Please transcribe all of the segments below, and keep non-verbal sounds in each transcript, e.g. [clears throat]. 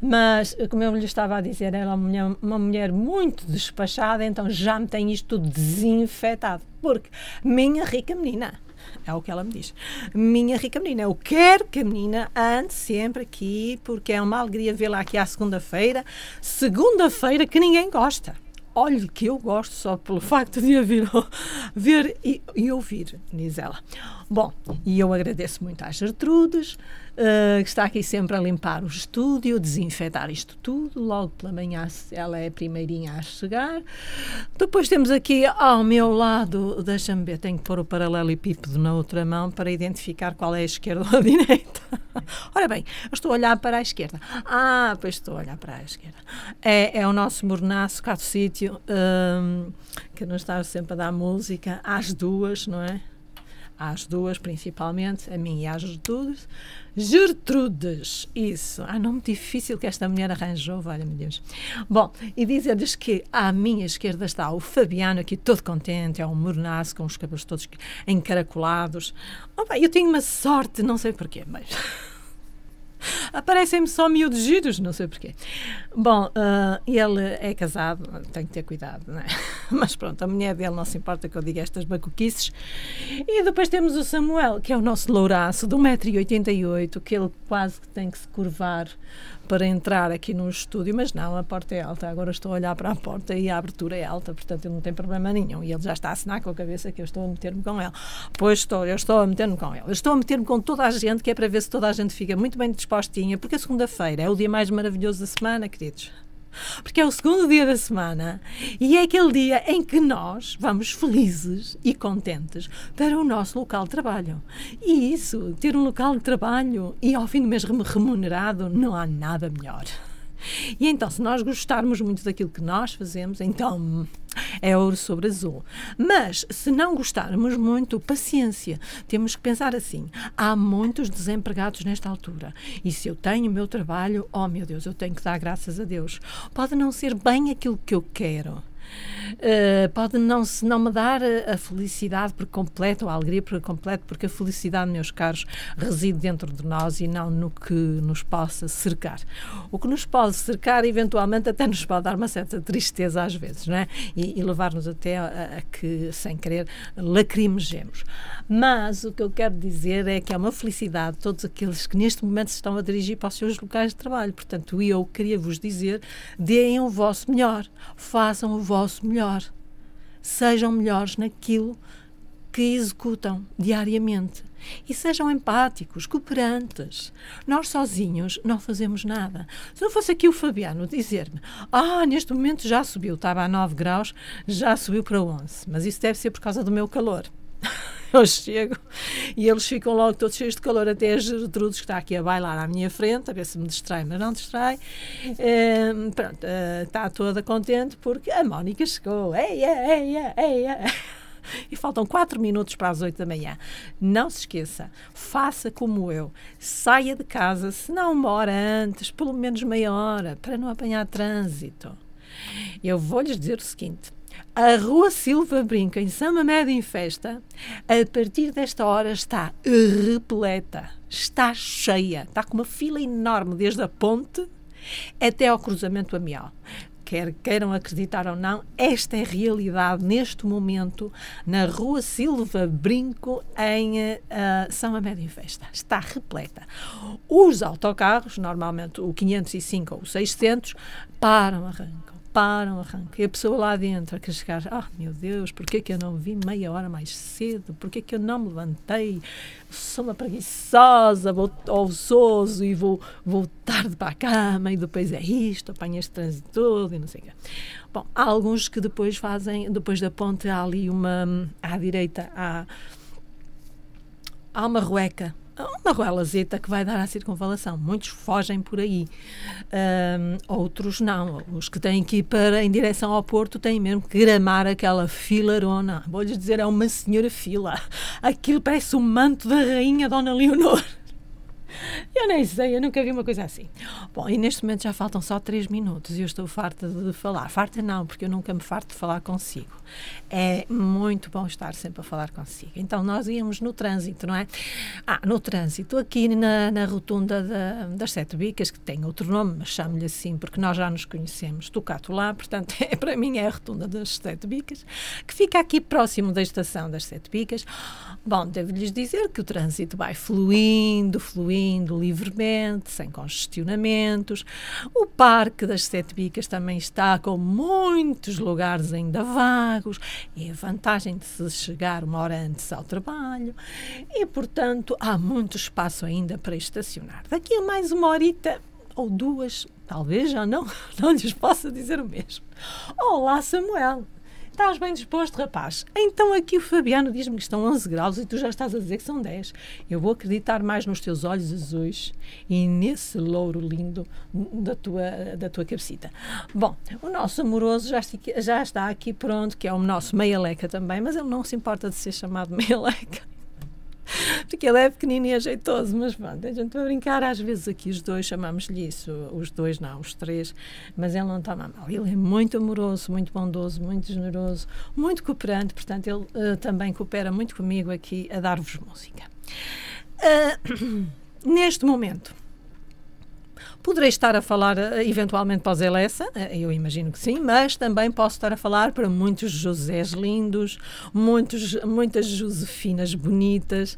Mas, como eu lhe estava a dizer, ela é uma mulher, uma mulher muito despachada, então já me tem isto tudo desinfetado. Porque, minha rica menina, é o que ela me diz. Minha rica menina, eu quero que a menina ande sempre aqui, porque é uma alegria vê-la aqui à segunda-feira. Segunda-feira que ninguém gosta. Olhe que eu gosto só pelo facto de a vir, [laughs] ver e, e ouvir, diz ela. Bom, e eu agradeço muito às Gertrudes, que está aqui sempre a limpar o estúdio, desinfetar isto tudo. Logo pela manhã ela é a primeirinha a chegar. Depois temos aqui ao meu lado, deixa-me ver, tenho que pôr o paralelepípedo na outra mão para identificar qual é a esquerda ou a direita. [laughs] Ora bem, estou a olhar para a esquerda. Ah, pois estou a olhar para a esquerda. É, é o nosso mornaço cá do sítio, um, que nos está sempre a dar música, às duas, não é? Às duas principalmente, a mim e às Gertrudes. Gertrudes, isso. Ah, nome difícil que esta mulher arranjou, valha-me Deus. Bom, e dizer-lhes que à minha esquerda está o Fabiano, aqui todo contente, é um mornaço, com os cabelos todos encaracolados. Oh, eu tenho uma sorte, não sei porquê, mas... [laughs] Aparecem-me só miúdos giros, não sei porquê. Bom, uh, ele é casado, tem que ter cuidado, não é? [laughs] Mas pronto, a mulher dele não se importa que eu diga estas bacuquices. E depois temos o Samuel, que é o nosso louraço, de 1,88m, que ele quase que tem que se curvar para entrar aqui no estúdio, mas não, a porta é alta. Agora estou a olhar para a porta e a abertura é alta, portanto eu não tenho problema nenhum. E ele já está a assinar com a cabeça que eu estou a meter-me com ele. Pois estou, eu estou a meter-me com ele. Eu estou a meter-me com toda a gente, que é para ver se toda a gente fica muito bem dispostinha, porque a segunda-feira é o dia mais maravilhoso da semana, queridos porque é o segundo dia da semana e é aquele dia em que nós vamos felizes e contentes para o nosso local de trabalho. E isso, ter um local de trabalho e ao fim do mês remunerado, não há nada melhor. E então, se nós gostarmos muito daquilo que nós fazemos, então [laughs] é ouro sobre azul. Mas, se não gostarmos muito, paciência. Temos que pensar assim: há muitos desempregados nesta altura. E se eu tenho o meu trabalho, oh meu Deus, eu tenho que dar graças a Deus. Pode não ser bem aquilo que eu quero Uh, pode não, se não me dar a, felicidade por completo, ou a alegria por completo, porque a felicidade, meus caros, reside dentro de nós e não no que nos possa cercar. O que nos pode cercar, eventualmente, até nos pode dar uma certa tristeza às vezes, não é? E, e levar-nos até a, a, que, sem querer, lacrimejemos. Mas o que eu quero dizer é que é uma felicidade todos aqueles que neste momento se estão a dirigir para os seus locais de trabalho. Portanto, eu queria vos dizer: deem o vosso melhor, façam o vosso melhor, sejam melhores naquilo que executam diariamente. E sejam empáticos, cooperantes. Nós sozinhos não fazemos nada. Se não fosse aqui o Fabiano dizer-me: Ah, neste momento já subiu, estava a 9 graus, já subiu para 11. Mas isso deve ser por causa do meu calor. [laughs] [laughs] eu chego e eles ficam logo todos cheios de calor, até a Gertrudes que está aqui a bailar à minha frente, a ver se me distrai, mas não distrai. É, pronto, uh, está toda contente porque a Mónica chegou. Eia, eia, eia. E faltam 4 minutos para as 8 da manhã. Não se esqueça, faça como eu. Saia de casa, se não uma hora antes, pelo menos meia hora, para não apanhar trânsito. Eu vou lhes dizer o seguinte: a Rua Silva Brinca, em Sama Média em Festa, a partir desta hora está repleta, está cheia, está com uma fila enorme desde a ponte até ao cruzamento amial. Quer queiram acreditar ou não, esta é realidade neste momento na Rua Silva Brinco, em uh, São Amédio em Festa. Está repleta. Os autocarros, normalmente o 505 ou o 600, param, arrancam param, arrancam. E a pessoa lá dentro a chegar, ah, oh, meu Deus, porquê que eu não vim meia hora mais cedo? Porquê que eu não me levantei? Sou uma preguiçosa, vou ouçoso e vou, vou tarde para a cama e depois é isto, apanho este trânsito todo e não sei o quê. Bom, há alguns que depois fazem, depois da ponte há ali uma, à direita, há, há uma rueca uma ruelazeta que vai dar à circunvalação. Muitos fogem por aí, um, outros não. Os que têm que ir para, em direção ao Porto têm mesmo que gramar aquela filarona. Vou-lhes dizer, é uma senhora fila. Aquilo parece o manto da rainha Dona Leonor. [laughs] Eu nem sei, eu nunca vi uma coisa assim. Bom, e neste momento já faltam só três minutos e eu estou farta de falar. Farta não, porque eu nunca me farto de falar consigo. É muito bom estar sempre a falar consigo. Então, nós íamos no trânsito, não é? Ah, no trânsito, aqui na, na rotunda da, das Sete Bicas, que tem outro nome, mas chamo-lhe assim, porque nós já nos conhecemos, Tocato lá, portanto, [laughs] é, para mim é a rotunda das Sete Bicas, que fica aqui próximo da estação das Sete Bicas. Bom, devo-lhes dizer que o trânsito vai fluindo, fluindo livremente, sem congestionamentos. O Parque das Sete Bicas também está com muitos lugares ainda vagos, é a vantagem de se chegar uma hora antes ao trabalho e, portanto, há muito espaço ainda para estacionar. Daqui a mais uma horita ou duas, talvez já não, [laughs] não lhes possa dizer o mesmo. Olá, Samuel! Estás bem disposto, rapaz? Então aqui o Fabiano diz-me que estão 11 graus e tu já estás a dizer que são 10. Eu vou acreditar mais nos teus olhos azuis e nesse louro lindo da tua, da tua cabecita. Bom, o nosso amoroso já, já está aqui pronto, que é o nosso meia-leca também, mas ele não se importa de ser chamado [laughs] meia-leca porque ele é pequenino e ajeitoso, mas pronto, a gente vai brincar, às vezes aqui os dois chamamos-lhe isso, os dois não, os três, mas ele não toma mal. Ele é muito amoroso, muito bondoso, muito generoso, muito cooperante, portanto, ele uh, também coopera muito comigo aqui a dar-vos música. Uh, [clears throat] neste momento, Poderei estar a falar eh, eventualmente para os Elessa, eh, eu imagino que sim, mas também posso estar a falar para muitos Josés lindos, muitos, muitas Josefinas bonitas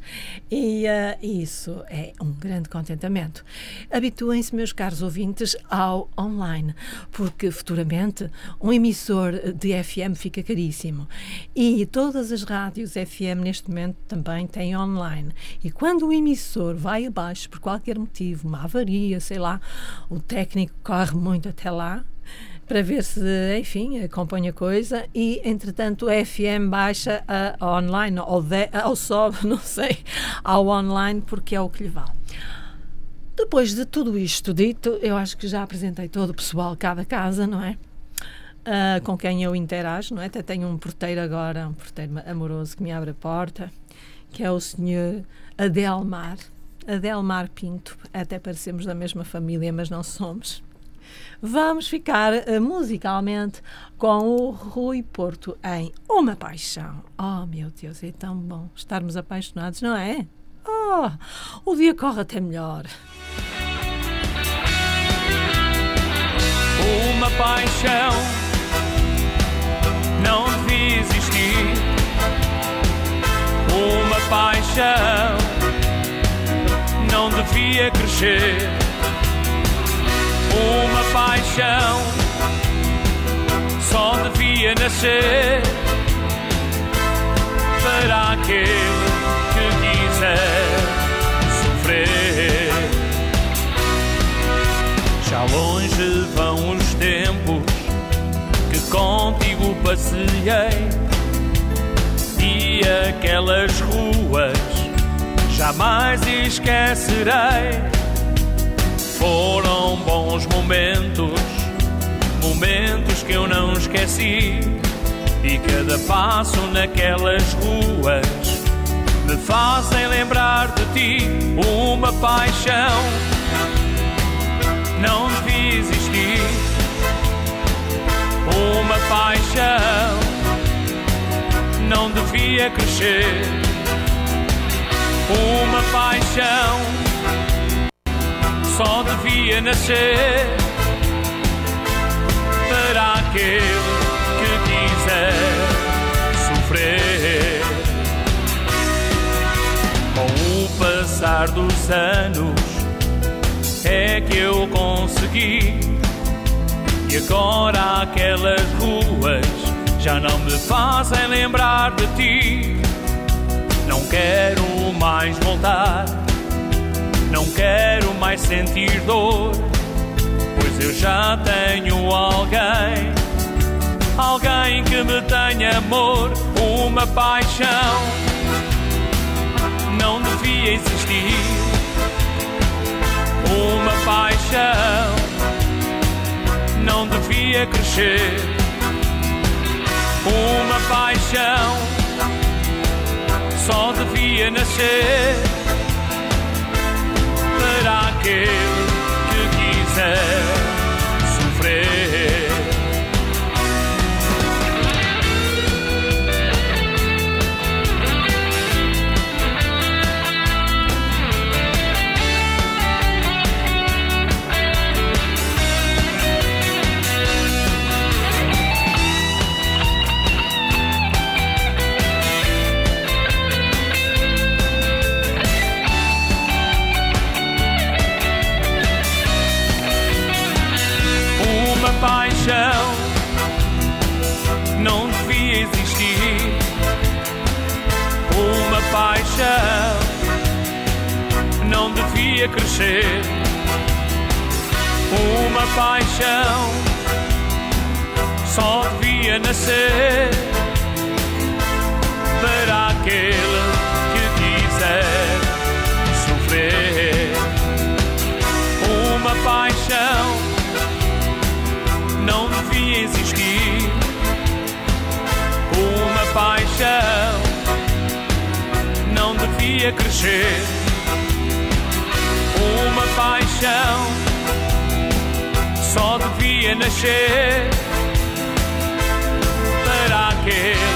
e uh, isso é um grande contentamento. Habituem-se, meus caros ouvintes, ao online, porque futuramente um emissor de FM fica caríssimo e todas as rádios FM neste momento também têm online. E quando o emissor vai abaixo por qualquer motivo, uma avaria, sei lá, o técnico corre muito até lá para ver se, enfim, acompanha a coisa e, entretanto, a FM baixa a, a online ou, de, ou sobe, [laughs] não sei, ao online porque é o que lhe vale. Depois de tudo isto dito, eu acho que já apresentei todo o pessoal cá da casa, não é? Uh, com quem eu interajo, não é? Até tenho um porteiro agora, um porteiro amoroso que me abre a porta, que é o senhor Adelmar. Adelmar Pinto, até parecemos da mesma família, mas não somos. Vamos ficar uh, musicalmente com o Rui Porto em Uma Paixão. Oh, meu Deus, é tão bom estarmos apaixonados, não é? Oh, o dia corre até melhor. Uma paixão não devia existir. Uma paixão devia crescer. Uma paixão só devia nascer para aquele que quiser sofrer. Já longe vão os tempos que contigo passei e aquelas ruas jamais esquecerei. Foram bons momentos, momentos que eu não esqueci. E cada passo naquelas ruas me fazem lembrar de ti. Uma paixão não devia existir. Uma paixão não devia crescer uma paixão só devia nascer para aquele que quiser sofrer. Com o passar dos anos é que eu consegui. E agora aquelas ruas já não me fazem lembrar de ti. Quero mais voltar, não quero mais sentir dor, pois eu já tenho alguém, alguém que me tenha amor, uma paixão. Não devia existir uma paixão, não devia crescer. Uma paixão só devia nascer. Aquele que quiser só devia nascer para aquele que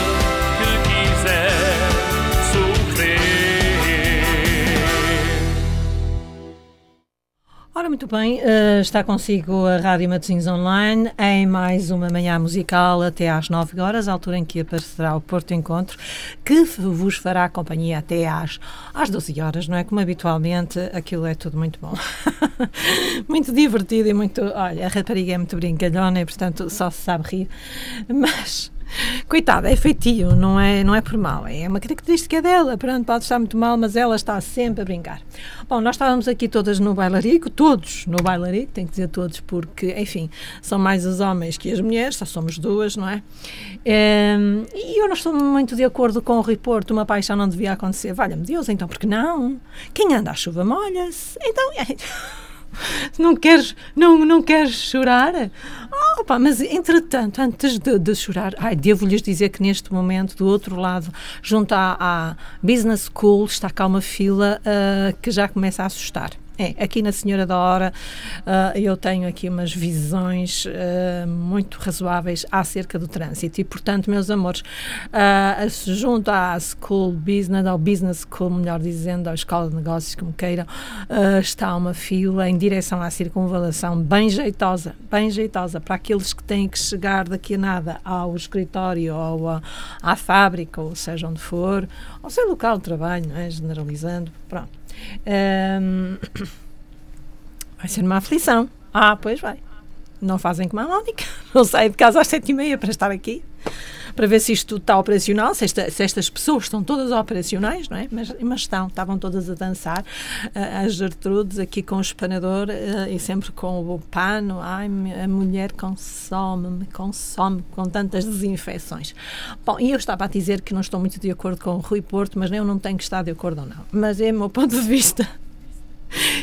Ora, muito bem, eh, está consigo a Rádio Matosinhos Online em mais uma manhã musical até às 9 horas, altura em que aparecerá o Porto Encontro, que vos fará companhia até às, às 12 horas, não é? Como habitualmente, aquilo é tudo muito bom. [laughs] muito divertido e muito. Olha, a rapariga é muito brincalhona e, portanto, só se sabe rir, mas. [laughs] Coitada, é feitio, não é, não é por mal, é uma característica dela. Pronto, pode estar muito mal, mas ela está sempre a brincar. Bom, nós estávamos aqui todas no bailarico, todos no bailarico, tenho que dizer todos, porque, enfim, são mais os homens que as mulheres, só somos duas, não é? Ehm, e eu não estou muito de acordo com o report, uma paixão não devia acontecer. Valha-me Deus, então, porque não? Quem anda à chuva molha-se. Então. [laughs] Não queres, não, não queres chorar? Oh, pá, mas entretanto, antes de, de chorar, ai, devo-lhes dizer que neste momento, do outro lado, junto à, à Business School, está cá uma fila uh, que já começa a assustar. É, aqui na Senhora da Hora uh, eu tenho aqui umas visões uh, muito razoáveis acerca do trânsito e, portanto, meus amores, uh, junto à School Business, ao Business School, melhor dizendo, à Escola de Negócios, como queiram, está uma fila em direção à circunvalação bem jeitosa, bem jeitosa, para aqueles que têm que chegar daqui a nada ao escritório ou à fábrica, ou seja onde for, ao seu local de trabalho, não é? generalizando, pronto. Um, [coughs] vai ser uma aflição. Ah, pois vai. Não fazem como a Mónica. [laughs] Não saem de casa às sete e meia para estar aqui. Para ver se isto está operacional, se, esta, se estas pessoas estão todas operacionais, não é? Mas, mas estão, estavam todas a dançar. Uh, as Gertrudes aqui com o espanador uh, e sempre com o pano. Ai, a mulher consome-me, consome com tantas desinfecções. Bom, e eu estava a dizer que não estou muito de acordo com o Rui Porto, mas eu não tenho que estar de acordo ou não. Mas é o meu ponto de vista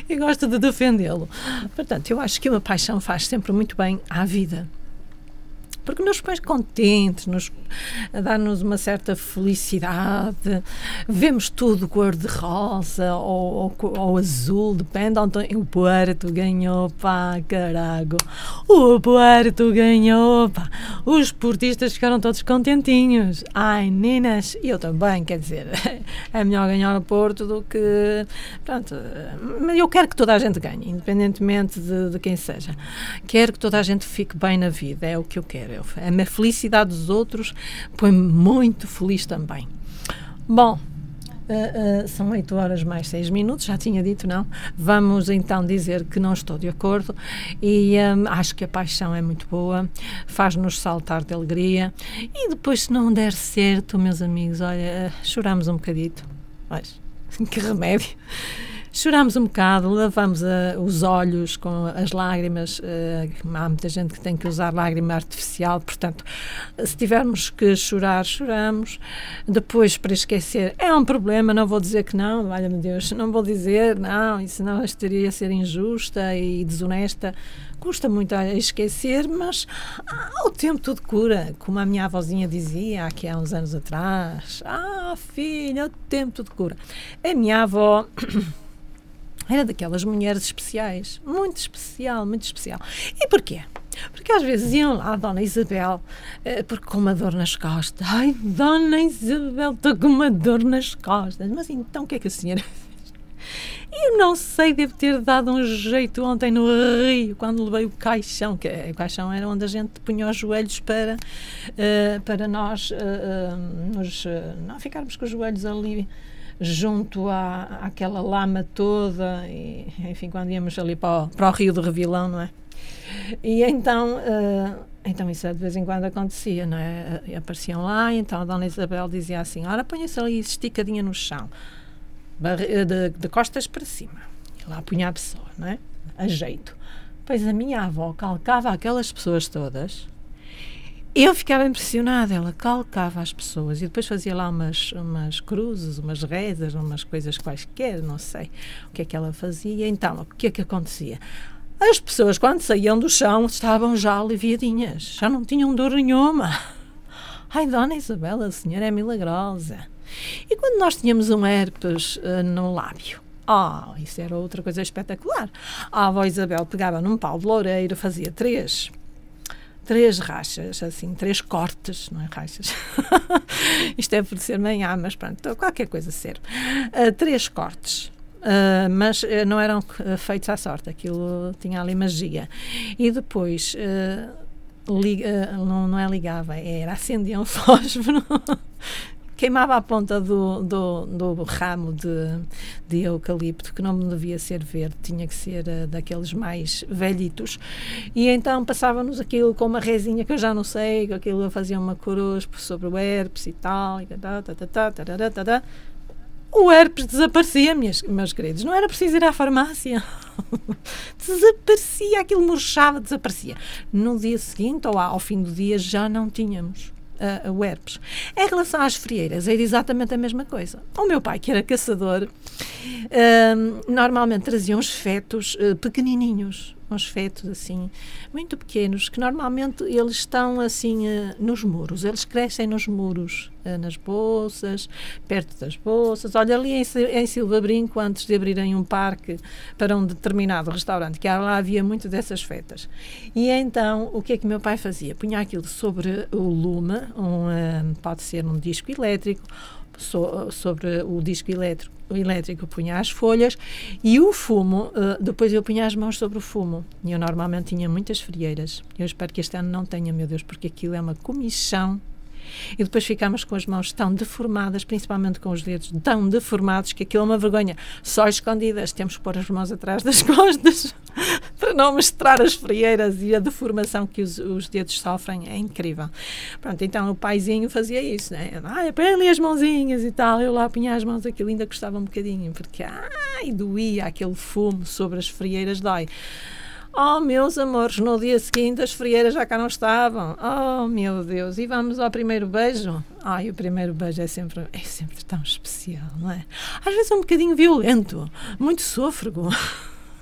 e gosto de defendê-lo. Portanto, eu acho que uma paixão faz sempre muito bem à vida. Porque nos põe contentes, nos dá-nos uma certa felicidade, vemos tudo cor-de-rosa ou, ou, ou, azul, depende. O Puerto ganhou, pá, carago, o Puerto ganhou, pá, os esportistas ficaram todos contentinhos, ai, ninas, e eu também, quer dizer, [laughs] é melhor ganhar o Porto do que, pronto, mas eu quero que toda a gente ganhe, independentemente de, de quem seja, quero que toda a gente fique bem na vida, é o que eu quero, a felicidade dos outros põe-me muito feliz também. Bom, Uh, uh, são 8 horas mais 6 minutos, já tinha dito, não? Vamos então dizer que não estou de acordo e um, acho que a paixão é muito boa, faz-nos saltar de alegria e depois, se não der certo, meus amigos, olha, uh, choramos um bocadito. Mas, [laughs] que remédio! Choramos um bocado, lavamos uh, os olhos com as lágrimas. Uh, há muita gente que tem que usar lágrima artificial, portanto, se tivermos que chorar, choramos. Depois, para esquecer, é um problema, não vou dizer que não, valha-me Deus, não vou dizer, não, isso não estaria a ser injusta e desonesta. Custa muito a esquecer, mas ah, o tempo tudo cura, como a minha avózinha dizia aqui há uns anos atrás. Ah, filha, o tempo tudo cura. A minha avó. [clears throat] Era daquelas mulheres especiais, muito especial, muito especial. E porquê? Porque às vezes iam lá, Dona Isabel, eh, porque com uma dor nas costas. Ai, Dona Isabel, estou com uma dor nas costas. Mas então o que é que a senhora fez? Eu não sei, devo ter dado um jeito ontem no Rio, quando levei o caixão, que é, o caixão era onde a gente punha os joelhos para, uh, para nós uh, uh, nos, não ficarmos com os joelhos ali junto à, àquela lama toda, e, enfim, quando íamos ali para o, para o Rio do Revilão, não é? E então, uh, então isso de vez em quando acontecia, não é? E apareciam lá, então a Dona Isabel dizia assim: Ora, ponha-se ali esticadinha no chão, de, de, costas para cima. E lá punha a pessoa, não é? A jeito. Pois a minha avó calcava aquelas pessoas todas eu ficava impressionada, ela calcava as pessoas e depois fazia lá umas, umas cruzes, umas rezas, umas coisas quaisquer, não sei o que é que ela fazia. Então, o que é que acontecia? As pessoas, quando saíam do chão, estavam já aliviadinhas, já não tinham dor nenhuma. [laughs] Ai, Dona Isabela, a senhora é milagrosa. E quando nós tínhamos um herpes uh, no lábio, oh, isso era outra coisa espetacular. A avó Isabel pegava num pau de loureiro, fazia três três rachas, assim, três cortes, não é rachas. [laughs] Isto é por ser manhã, mas pronto, qualquer coisa serve. Uh, três cortes. Uh, mas uh, não eram feitos à sorte, aquilo tinha ali magia. E depois, não, não é ligava, era acendia um fósforo [laughs] queimava a ponta do, do, do ramo de, de, eucalipto, que não devia ser verde, tinha que ser uh, daqueles mais velhitos. E então passava-nos aquilo com uma resinha que eu já não sei, que aquilo fazia uma cruz sobre o herpes e tal. E o herpes desaparecia, minhas, meus queridos. Não era preciso ir à farmácia. [laughs] desaparecia, aquilo murchava, desaparecia. No dia seguinte ou ao fim do dia já não tínhamos o herpes. Em relação às frieiras, era exatamente a mesma coisa. O meu pai, que era caçador, uh, normalmente trazia uns fetos uh, pequenininhos, uns fetos assim, muito pequenos, que normalmente eles estão assim uh, nos muros, eles crescem nos muros, uh, nas bolsas, perto das bolsas. Olha, ali em, Silva Brinco, antes de abrirem um parque para um determinado restaurante, que lá havia muito dessas fetas. E então, o que é que meu pai fazia? Punha aquilo sobre o lume, um, uh, pode ser um disco elétrico, so, sobre o disco elétrico, elétrico punha as folhas e o fumo, uh, depois eu punha as mãos sobre o fumo. E eu normalmente tinha muitas frieiras. Eu espero que este ano não tenha, meu Deus, porque aquilo é uma comissão e depois ficamos com as mãos tão deformadas, principalmente com os dedos tão deformados, que aquilo é uma vergonha. Só escondidas, temos que pôr as mãos atrás das [laughs] costas [laughs] para não mostrar as frieiras e a deformação que os, os, dedos sofrem. É incrível. Pronto, então o paizinho fazia isso, né? Ai, põe ali as mãozinhas e tal. Eu lá punha as mãos, aquilo ainda custava um bocadinho, porque ai, doía aquele fumo sobre as frieiras, dói. Oh, meus amores, no dia seguinte as frieiras já cá não estavam. Oh, meu Deus, e vamos ao primeiro beijo? Ai, o primeiro beijo é sempre, é sempre tão especial, não é? Às vezes é um bocadinho violento, muito sôfrego.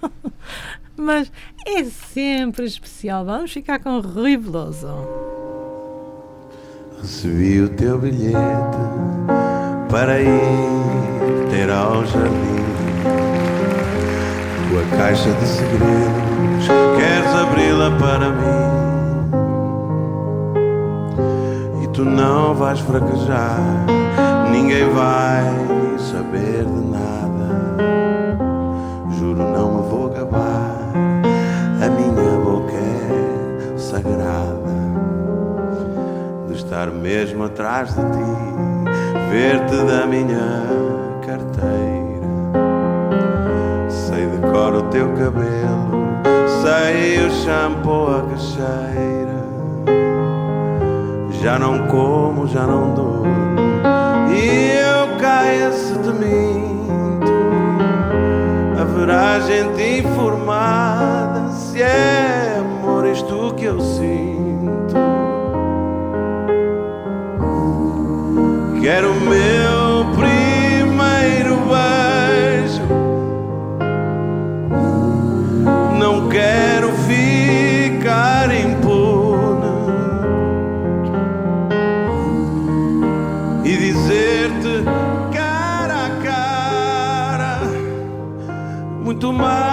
[laughs] Mas é sempre especial. Vamos ficar com o Rui. Recebi o teu bilhete para ir ter ao jardim. Tua caixa de segredos queres abri-la para mim. E tu não vais fraquejar, ninguém vai saber de nada. Juro, não me vou acabar, a minha boca é sagrada. De estar mesmo atrás de ti, ver-te da minha carteira. Sei de cor o teu cabelo Sei o shampoo, a cacheira. Já não como, já não durmo. E eu caio se te minto. Haverá gente informada se é amor isto que eu sinto. Quero o meu tomar.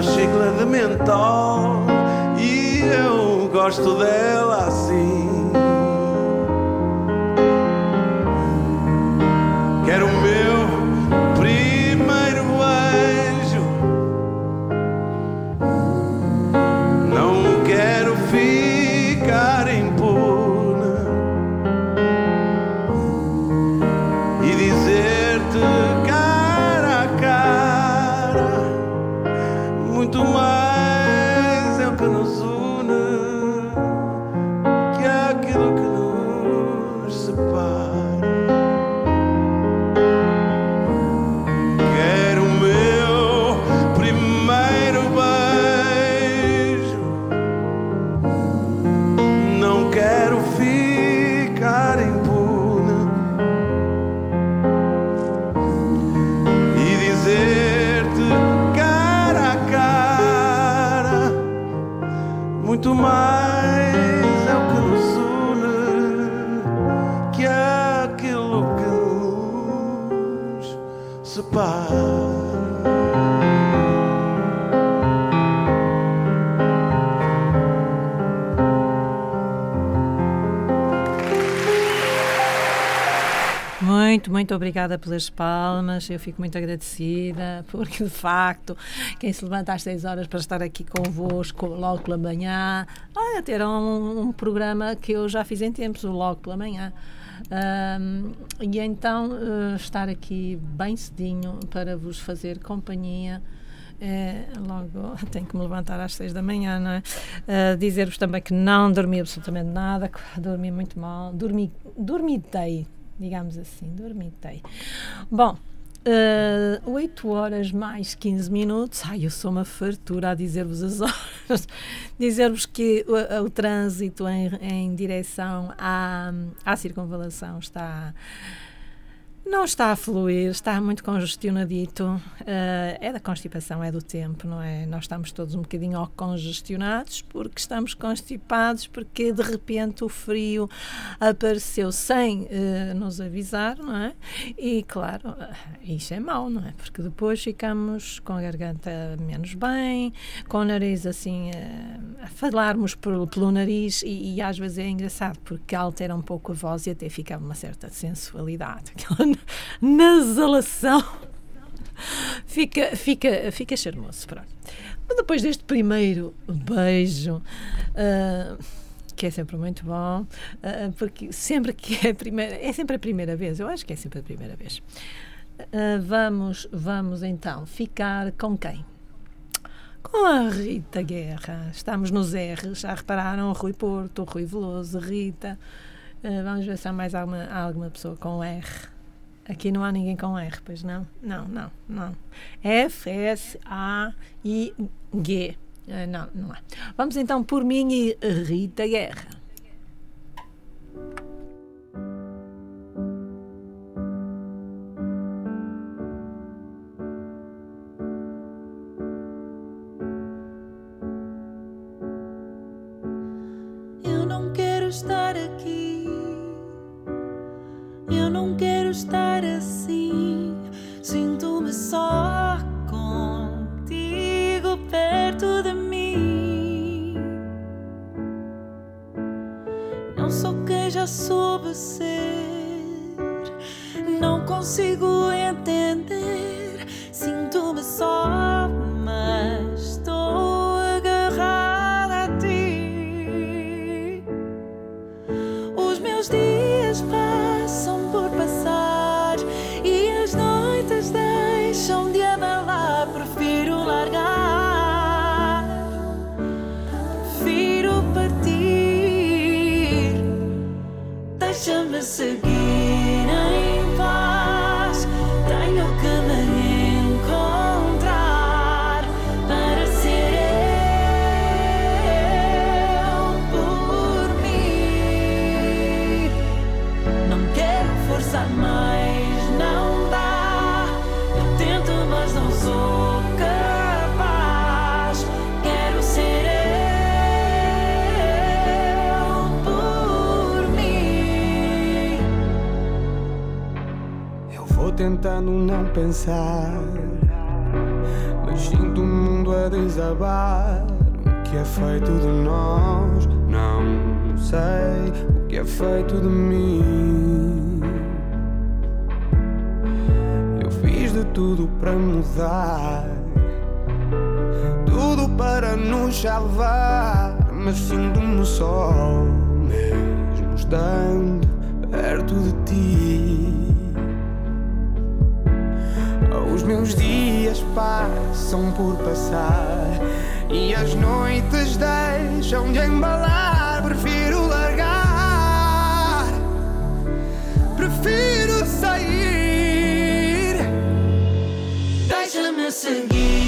Sabe a chicla de mentol e eu gosto dela assim. Obrigada pelas palmas. Eu fico muito agradecida, porque de facto, quem se levanta às 6 horas para estar aqui convosco logo pela manhã, olha, ter um, um programa que eu já fiz em tempos, o Logo pela Manhã. Ahm, e então eh, estar aqui bem cedinho para vos fazer companhia. É, logo [laughs] tenho que me levantar às seis da manhã, não é? Ah, Dizer-vos também que não dormi absolutamente nada, dormi muito mal, dormi, dormitei, digamos assim, dormitei. Bom, uh, 8 horas mais 15 minutos, ai, eu sou uma fartura a dizer-vos as [laughs] horas, dizer-vos que o, o trânsito em, em direção à, à circunvalação está não está a fluir, está muito congestionadito. eh, é da constipação, é do tempo, não é? Nós estamos todos um bocadinho congestionados porque estamos constipados, porque de repente o frio apareceu sem eh, nos avisar, não é? E claro, eh, isso é mau, não é? Porque depois ficamos com a garganta menos bem, com o nariz assim, eh, a falarmos pelo, pelo nariz e, e às vezes é engraçado porque altera um pouco a voz e até fica uma certa sensualidade. [laughs] Aquela [laughs] nasalação fica, fica, fica charmoso. Pronto. Mas depois deste primeiro beijo, ah, que é sempre muito bom, ah, porque sempre que é a primeira, é sempre a primeira vez, eu acho que é sempre a primeira vez. Ah, vamos, vamos então ficar com quem? Com a Rita Guerra. Estamos nos R's, já repararam? Rui Porto, Rui Veloso, Rita. Ah, vamos ver se há mais alguma, alguma pessoa com R. Aqui não há ninguém com R, pois não? Não, não, não. F, S, A, I, G. Ah, não, não há. Vamos então por mim e Rita Guerra. Nos salvar. Mas sinto-me só. Mesmo estando perto de ti. Os meus dias passam por passar e as noites deixam de embalar. Prefiro largar, prefiro sair. Deixa-me seguir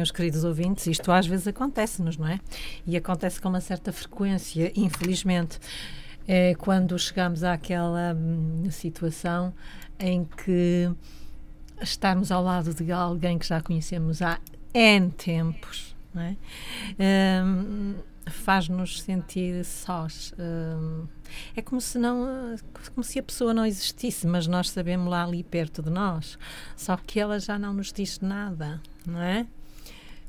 meus, queridos ouvintes, isto às vezes acontece-nos, não é? E acontece com uma certa frequência, infelizmente. É quando chegamos àquela hum, situação em que estarmos ao lado de alguém que já conhecemos há N tempos, é? Hum, faz-nos sentir sós. hum, é como se não, como se a pessoa não existisse, mas nós sabemos lá ali perto de nós. Só que ela já não nos diz nada, não é?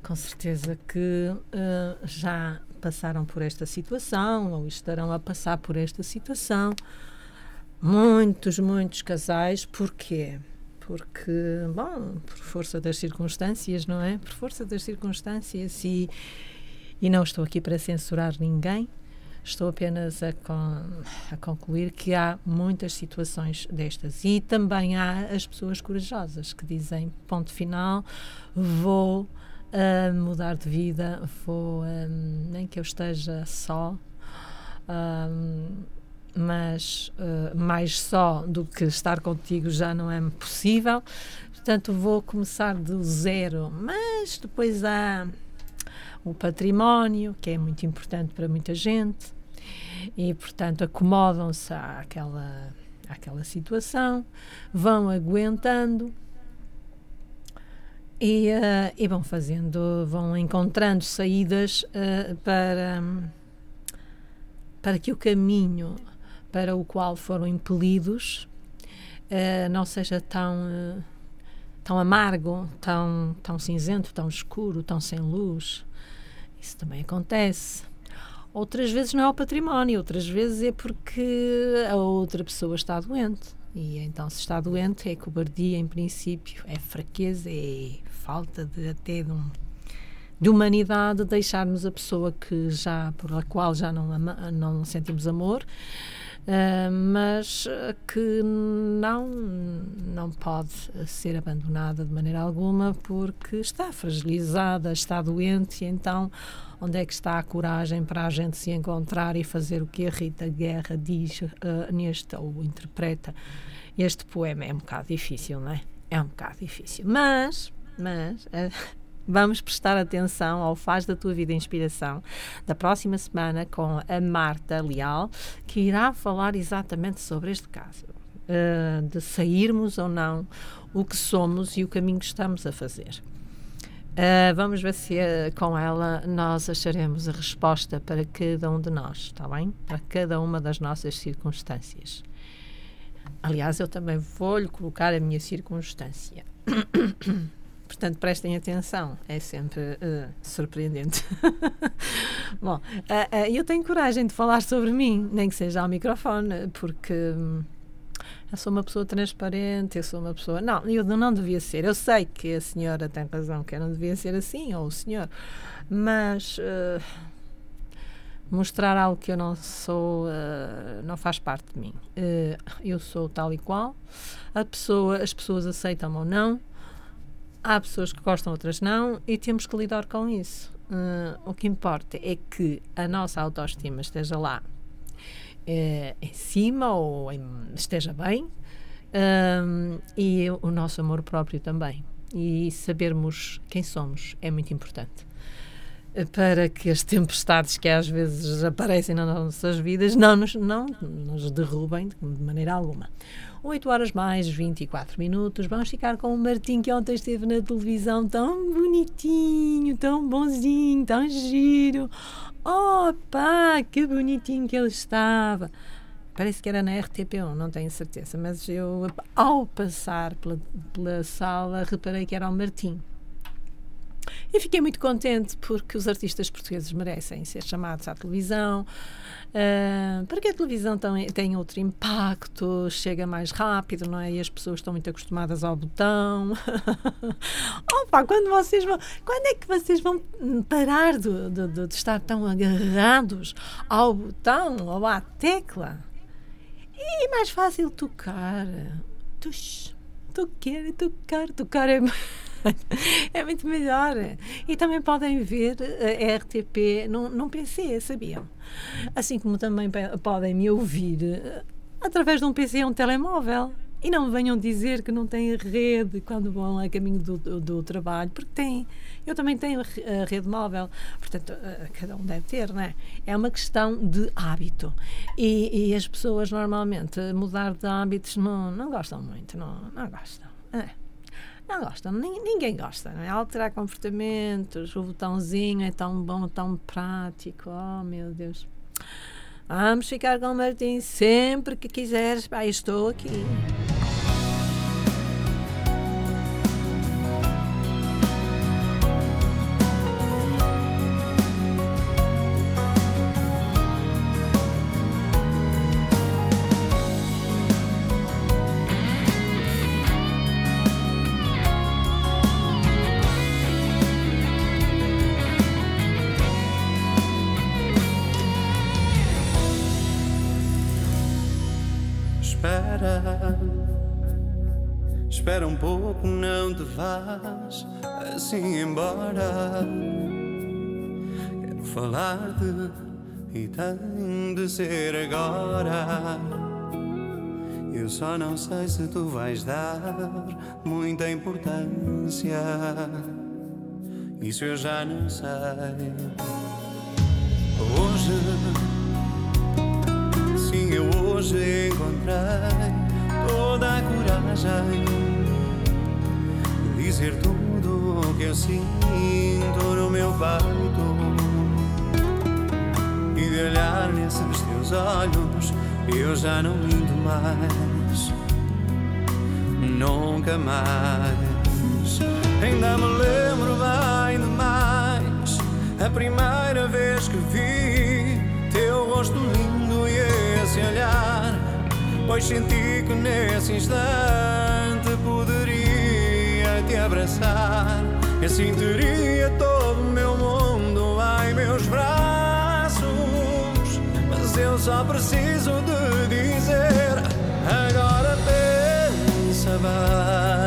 Com certeza que eh, já passaram por esta situação ou estarão a passar por esta situação. Muitos, muitos casais. Porquê? Porque, bom, por força das circunstâncias, não é? Por força das circunstâncias e, e não estou aqui para censurar ninguém. Estou apenas a, con- a concluir que há muitas situações destas. E também há as pessoas corajosas que dizem: ponto final, vou ah, mudar de vida, vou, ah, nem que eu esteja só, ah, mas ah, mais só do que estar contigo já não é possível. Portanto, vou começar do zero, mas depois há o património, que é muito importante para muita gente, e portanto acomodam-se àquela, àquela situação, vão aguentando e, eh, e vão fazendo, vão encontrando saídas eh, para, para que o caminho para o qual foram impelidos eh, não seja tão, tão amargo, tão, tão cinzento, tão escuro, tão sem luz. Isso também acontece. Outras vezes não é o património, outras vezes é porque a outra pessoa está doente. E então, se está doente, é cobardia em princípio, é fraqueza, é falta de até de, um, de humanidade deixarmos a pessoa que já por a qual já não, ama, não sentimos amor uh, mas uh, que não, não pode ser abandonada de maneira alguma porque está fragilizada, está doente, e então onde é que está a coragem para a gente se encontrar e fazer o que a Rita Guerra diz uh, neste, ou interpreta este poema? É um bocado difícil, não é? É um bocado difícil. Mas, mas. Uh, [laughs] Vamos prestar atenção ao Faz da Tua Vida Inspiração da próxima semana com a Marta Leal, que irá falar exatamente sobre este caso. Uh, de sairmos ou não o que somos e o caminho que estamos a fazer. Uh, vamos ver se uh, com ela nós acharemos a resposta para cada um de nós, está bem? Para cada uma das nossas circunstâncias. Aliás, eu também vou-lhe colocar a minha circunstância. [coughs] Portanto, prestem atenção, é sempre uh, surpreendente. [laughs] Bom, eu tenho coragem de falar sobre mim, nem que seja ao microfone, porque. Um, eu sou uma pessoa transparente, eu sou uma pessoa. Não, eu não devia ser. Eu sei que a senhora tem razão, que eu não devia ser assim, ou o senhor, mas uh, mostrar algo que eu não sou uh, não faz parte de mim. Uh, eu sou tal e qual. A pessoa, as pessoas aceitam ou não. Há pessoas que gostam, outras não, e temos que lidar com isso. o que importa é que a nossa autoestima esteja lá eh, em cima ou em, esteja bem, um, e o nosso amor próprio também. E sabermos quem somos é muito importante para que as tempestades que às vezes aparecem nas nossas vidas não nos, não nos derrubem de maneira alguma. 8 horas mais 24 minutos. Vamos ficar com o Martim, que ontem esteve na televisão tão bonitinho, tão bonzinho, tão giro. Opa, que bonitinho que ele estava. Parece que era na RTP1, não tenho certeza, mas eu, ao passar pela, pela sala, reparei que era o Martim. E fiquei muito contente porque os artistas portugueses merecem ser chamados à televisão, uh, porque a televisão tem, outro impacto, chega mais rápido, não é? E as pessoas estão muito acostumadas ao botão. [laughs] Opa, quando vocês vão. Quando é que vocês vão parar de, de, de estar tão agarrados ao botão ou à tecla? E é mais fácil tocar. Tux, tocar, tocar, tocar é. [laughs] é muito melhor. E também podem ver a RTP num, num PC, sabiam? Assim como também podem me ouvir eh, através de um PC ou um telemóvel. E não venham dizer que não têm rede quando vão a caminho do, do, do, trabalho, porque tem. Eu também tenho a rede móvel, portanto, eh, cada um deve ter, não é? É uma questão de hábito. E, e as pessoas normalmente mudar de hábitos não, não gostam muito, não, não gostam. É. Não gostam, ninguém gosta, não é? Alterar comportamentos, o botãozinho é tão bom, tão prático, oh meu Deus. Vamos ficar com o Martim sempre que quiseres, pai, estou aqui. Falar-te e tem de ser agora. Eu só não sei se tu vais dar muita importância. Isso eu já não sei. Hoje, sim, eu hoje encontrei toda a coragem dizer tudo o que eu sinto no meu peito e de olhar nesses teus olhos eu já não minto mais, nunca mais. Ainda me lembro bem demais a primeira vez que vi teu rosto lindo e esse olhar, pois senti que nesse instante poderia te abraçar. E assim teria todo o meu mundo em meus braços. Eu só preciso de dizer. Agora pensa bem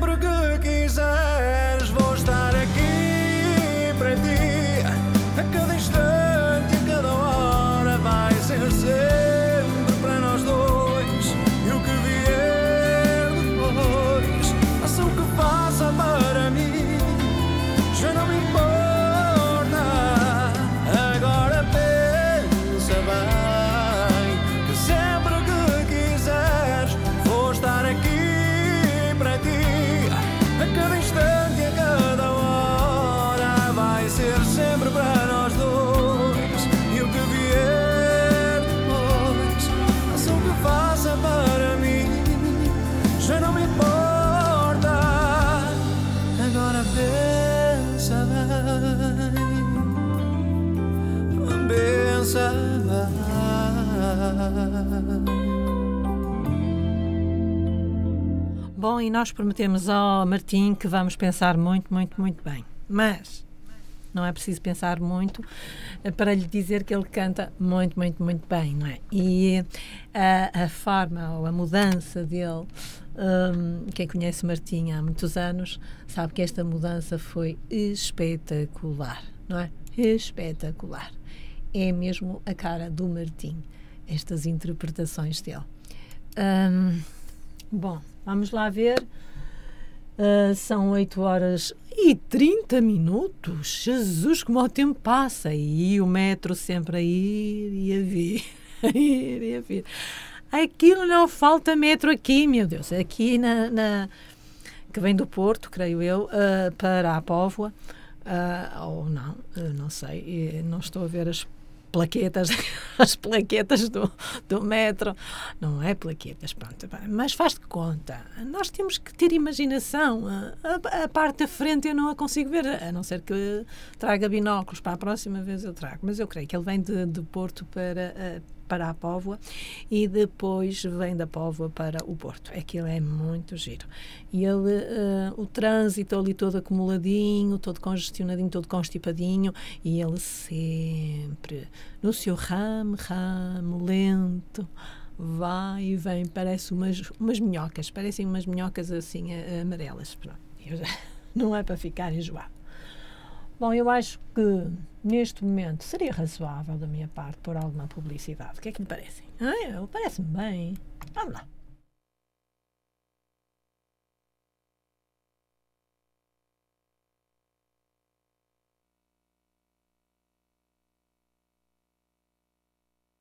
que e nós prometemos ao Martim que vamos pensar muito, muito, muito bem. Mas não é preciso pensar muito eh, para lhe dizer que ele canta muito, muito, muito bem, não é? E a, a forma ou a mudança dele, hum, quem conhece Martim há muitos anos, sabe que esta mudança foi espetacular, não é? Espetacular. É mesmo a cara do Martim, estas interpretações dele. Hum, bom, vamos lá ver. Ah, são 8 horas e 30 minutos. Jesus, como o tempo passa. E o metro sempre a ir e a vir. [laughs] A ir e a vir. Aquilo não falta metro aqui, meu Deus. Aqui na. na- que vem do Porto, creio eu, ah, para a Póvoa. Ah, ou não, não sei. Não estou a ver as plaquetas, [laughs] as plaquetas do, do metro. Não é plaquetas, pronto. Mas faz de conta. Nós temos que ter imaginação. A, a- parte da frente eu não a consigo ver, a não ser que traga binóculos. Para a próxima vez eu trago. Mas eu creio que ele vem de, de Porto para, eh, para a Póvoa e depois vem da Póvoa para o Porto. Aquilo é muito giro. E ele, eh, o trânsito ali todo acumuladinho, todo congestionadinho, todo constipadinho, e ele sempre no seu ramo, ramo, lento, vai e vem, parece umas, umas minhocas, parecem umas minhocas assim eh, amarelas. Pronto. [laughs] Não é para ficar enjoado. Bom, eu acho que neste momento seria razoável da minha parte pôr alguma publicidade. O que é que lhe parece? Ah, parece-me bem. Vamos lá.